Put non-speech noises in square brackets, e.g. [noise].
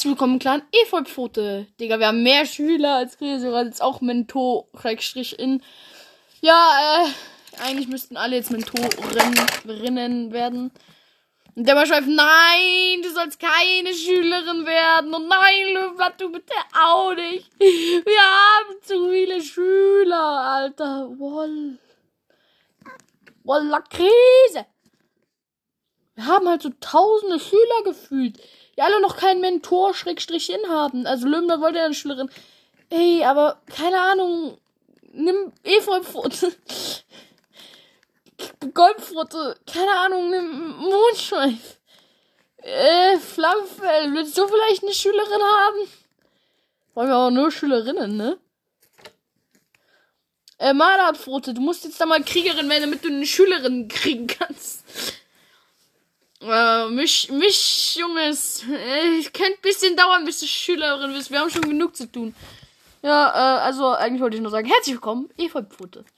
Herzlich willkommen Clan Efeu-Pfote. Digga, wir haben mehr Schüler als Gräser, als auch Mentor-in. Ja, äh, eigentlich müssten alle jetzt Mentorinnen werden. Und der schreibt, nein, du sollst keine Schülerin werden. Und nein, Löwblatt, du bitte auch nicht. Wir haben zu viele Schüler, Alter. Woll. Wolla Krise. Wir haben halt so tausende Schüler gefühlt die alle noch keinen Mentor Schrägstrich in haben. Also Löwner wollte ja eine Schülerin. Ey, aber keine Ahnung. Nimm Efeupfote. [laughs] Goldpfote. Keine Ahnung, nimm Mondschweif. Äh, Flammenfell. Willst du vielleicht eine Schülerin haben? Wollen wir auch nur Schülerinnen, ne? Äh, Malerpfote, du musst jetzt da mal Kriegerin werden, damit du eine Schülerin kriegen kannst. Äh, mich, mich, Junges, äh, könnte ein bisschen dauern, bis du Schülerin bist. Wir haben schon genug zu tun. Ja, äh, also eigentlich wollte ich nur sagen, herzlich willkommen, Eva Pfote.